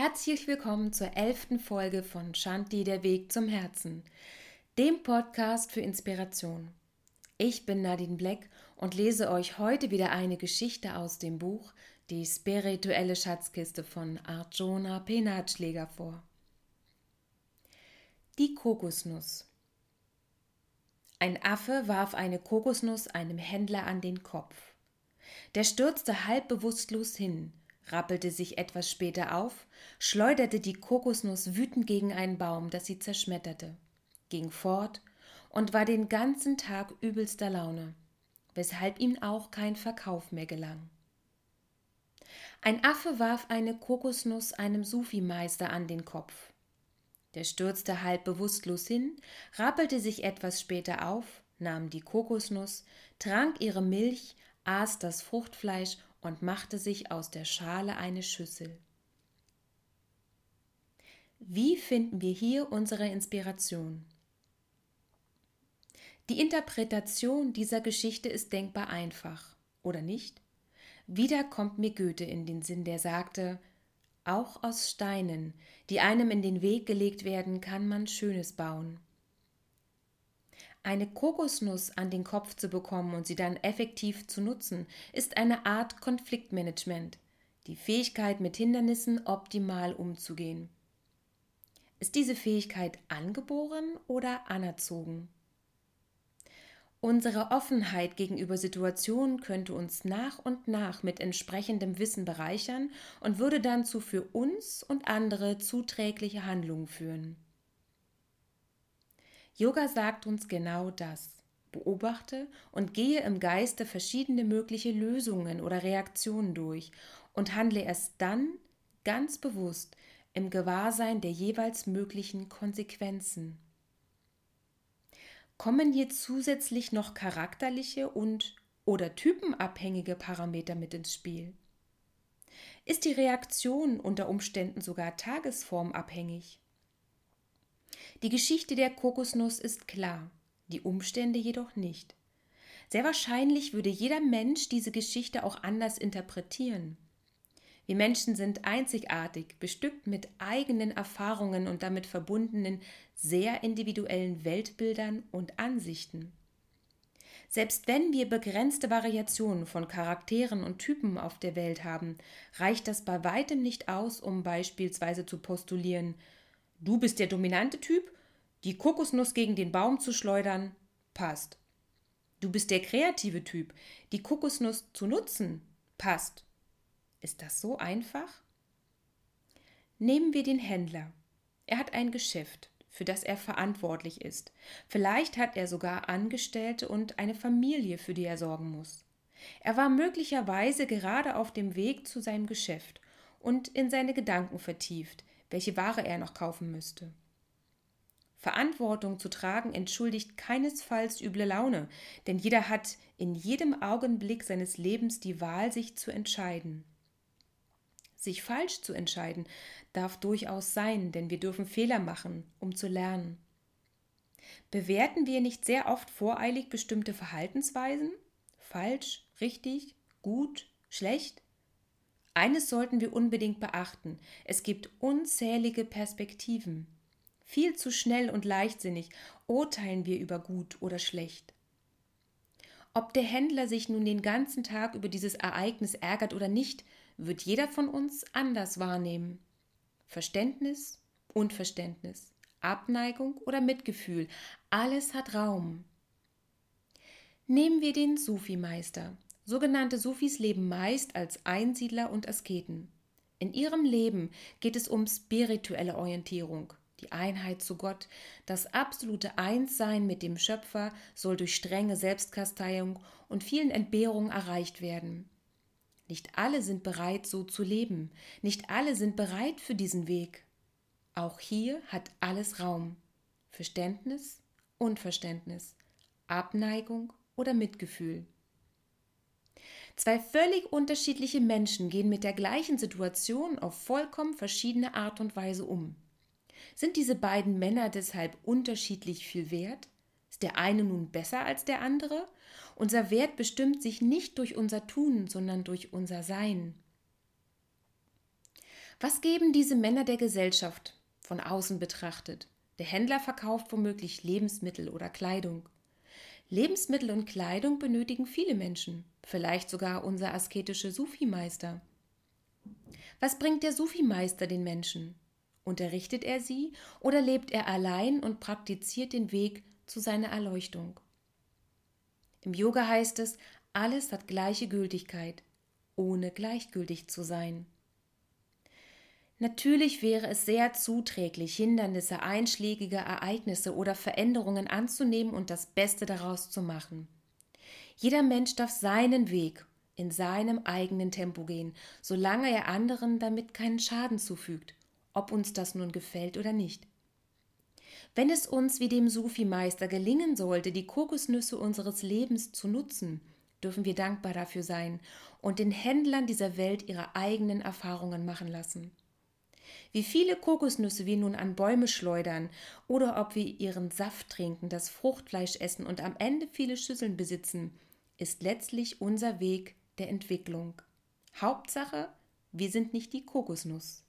Herzlich willkommen zur elften Folge von Shanti, der Weg zum Herzen, dem Podcast für Inspiration. Ich bin Nadine Black und lese euch heute wieder eine Geschichte aus dem Buch Die spirituelle Schatzkiste von Arjuna Penatschläger vor. Die Kokosnuss. Ein Affe warf eine Kokosnuss einem Händler an den Kopf. Der stürzte halb bewusstlos hin, rappelte sich etwas später auf, schleuderte die Kokosnuss wütend gegen einen Baum, dass sie zerschmetterte, ging fort und war den ganzen Tag übelster Laune, weshalb ihm auch kein Verkauf mehr gelang. Ein Affe warf eine Kokosnuss einem Sufi-Meister an den Kopf. Der stürzte halb bewusstlos hin, rappelte sich etwas später auf, nahm die Kokosnuss, trank ihre Milch, aß das Fruchtfleisch und machte sich aus der Schale eine Schüssel. Wie finden wir hier unsere Inspiration? Die Interpretation dieser Geschichte ist denkbar einfach, oder nicht? Wieder kommt mir Goethe in den Sinn, der sagte, auch aus Steinen, die einem in den Weg gelegt werden, kann man Schönes bauen. Eine Kokosnuss an den Kopf zu bekommen und sie dann effektiv zu nutzen, ist eine Art Konfliktmanagement, die Fähigkeit, mit Hindernissen optimal umzugehen. Ist diese Fähigkeit angeboren oder anerzogen? Unsere Offenheit gegenüber Situationen könnte uns nach und nach mit entsprechendem Wissen bereichern und würde dann zu für uns und andere zuträgliche Handlungen führen. Yoga sagt uns genau das. Beobachte und gehe im Geiste verschiedene mögliche Lösungen oder Reaktionen durch und handle erst dann ganz bewusst im Gewahrsein der jeweils möglichen Konsequenzen. Kommen hier zusätzlich noch charakterliche und oder typenabhängige Parameter mit ins Spiel? Ist die Reaktion unter Umständen sogar tagesformabhängig? Die Geschichte der Kokosnuss ist klar, die Umstände jedoch nicht. Sehr wahrscheinlich würde jeder Mensch diese Geschichte auch anders interpretieren. Wir Menschen sind einzigartig, bestückt mit eigenen Erfahrungen und damit verbundenen sehr individuellen Weltbildern und Ansichten. Selbst wenn wir begrenzte Variationen von Charakteren und Typen auf der Welt haben, reicht das bei weitem nicht aus, um beispielsweise zu postulieren, Du bist der dominante Typ, die Kokosnuss gegen den Baum zu schleudern, passt. Du bist der kreative Typ, die Kokosnuss zu nutzen, passt. Ist das so einfach? Nehmen wir den Händler. Er hat ein Geschäft, für das er verantwortlich ist. Vielleicht hat er sogar Angestellte und eine Familie, für die er sorgen muss. Er war möglicherweise gerade auf dem Weg zu seinem Geschäft und in seine Gedanken vertieft, welche Ware er noch kaufen müsste. Verantwortung zu tragen entschuldigt keinesfalls üble Laune, denn jeder hat in jedem Augenblick seines Lebens die Wahl, sich zu entscheiden. Sich falsch zu entscheiden darf durchaus sein, denn wir dürfen Fehler machen, um zu lernen. Bewerten wir nicht sehr oft voreilig bestimmte Verhaltensweisen? Falsch, richtig, gut, schlecht? Eines sollten wir unbedingt beachten. Es gibt unzählige Perspektiven. Viel zu schnell und leichtsinnig urteilen wir über gut oder schlecht. Ob der Händler sich nun den ganzen Tag über dieses Ereignis ärgert oder nicht, wird jeder von uns anders wahrnehmen. Verständnis, Unverständnis, Abneigung oder Mitgefühl, alles hat Raum. Nehmen wir den Sufi-Meister. Sogenannte Sufis leben meist als Einsiedler und Asketen. In ihrem Leben geht es um spirituelle Orientierung. Die Einheit zu Gott, das absolute Einssein mit dem Schöpfer soll durch strenge Selbstkasteiung und vielen Entbehrungen erreicht werden. Nicht alle sind bereit, so zu leben. Nicht alle sind bereit für diesen Weg. Auch hier hat alles Raum. Verständnis, Unverständnis, Abneigung oder Mitgefühl. Zwei völlig unterschiedliche Menschen gehen mit der gleichen Situation auf vollkommen verschiedene Art und Weise um. Sind diese beiden Männer deshalb unterschiedlich viel wert? Ist der eine nun besser als der andere? Unser Wert bestimmt sich nicht durch unser Tun, sondern durch unser Sein. Was geben diese Männer der Gesellschaft von außen betrachtet? Der Händler verkauft womöglich Lebensmittel oder Kleidung. Lebensmittel und Kleidung benötigen viele Menschen, vielleicht sogar unser asketische Sufi-Meister. Was bringt der Sufi-Meister den Menschen? Unterrichtet er sie oder lebt er allein und praktiziert den Weg zu seiner Erleuchtung? Im Yoga heißt es, alles hat gleiche Gültigkeit, ohne gleichgültig zu sein. Natürlich wäre es sehr zuträglich, Hindernisse, einschlägige Ereignisse oder Veränderungen anzunehmen und das Beste daraus zu machen. Jeder Mensch darf seinen Weg in seinem eigenen Tempo gehen, solange er anderen damit keinen Schaden zufügt, ob uns das nun gefällt oder nicht. Wenn es uns wie dem Sufi-Meister gelingen sollte, die Kokosnüsse unseres Lebens zu nutzen, dürfen wir dankbar dafür sein und den Händlern dieser Welt ihre eigenen Erfahrungen machen lassen. Wie viele Kokosnüsse wir nun an Bäume schleudern oder ob wir ihren Saft trinken, das Fruchtfleisch essen und am Ende viele Schüsseln besitzen, ist letztlich unser Weg der Entwicklung. Hauptsache, wir sind nicht die Kokosnuss.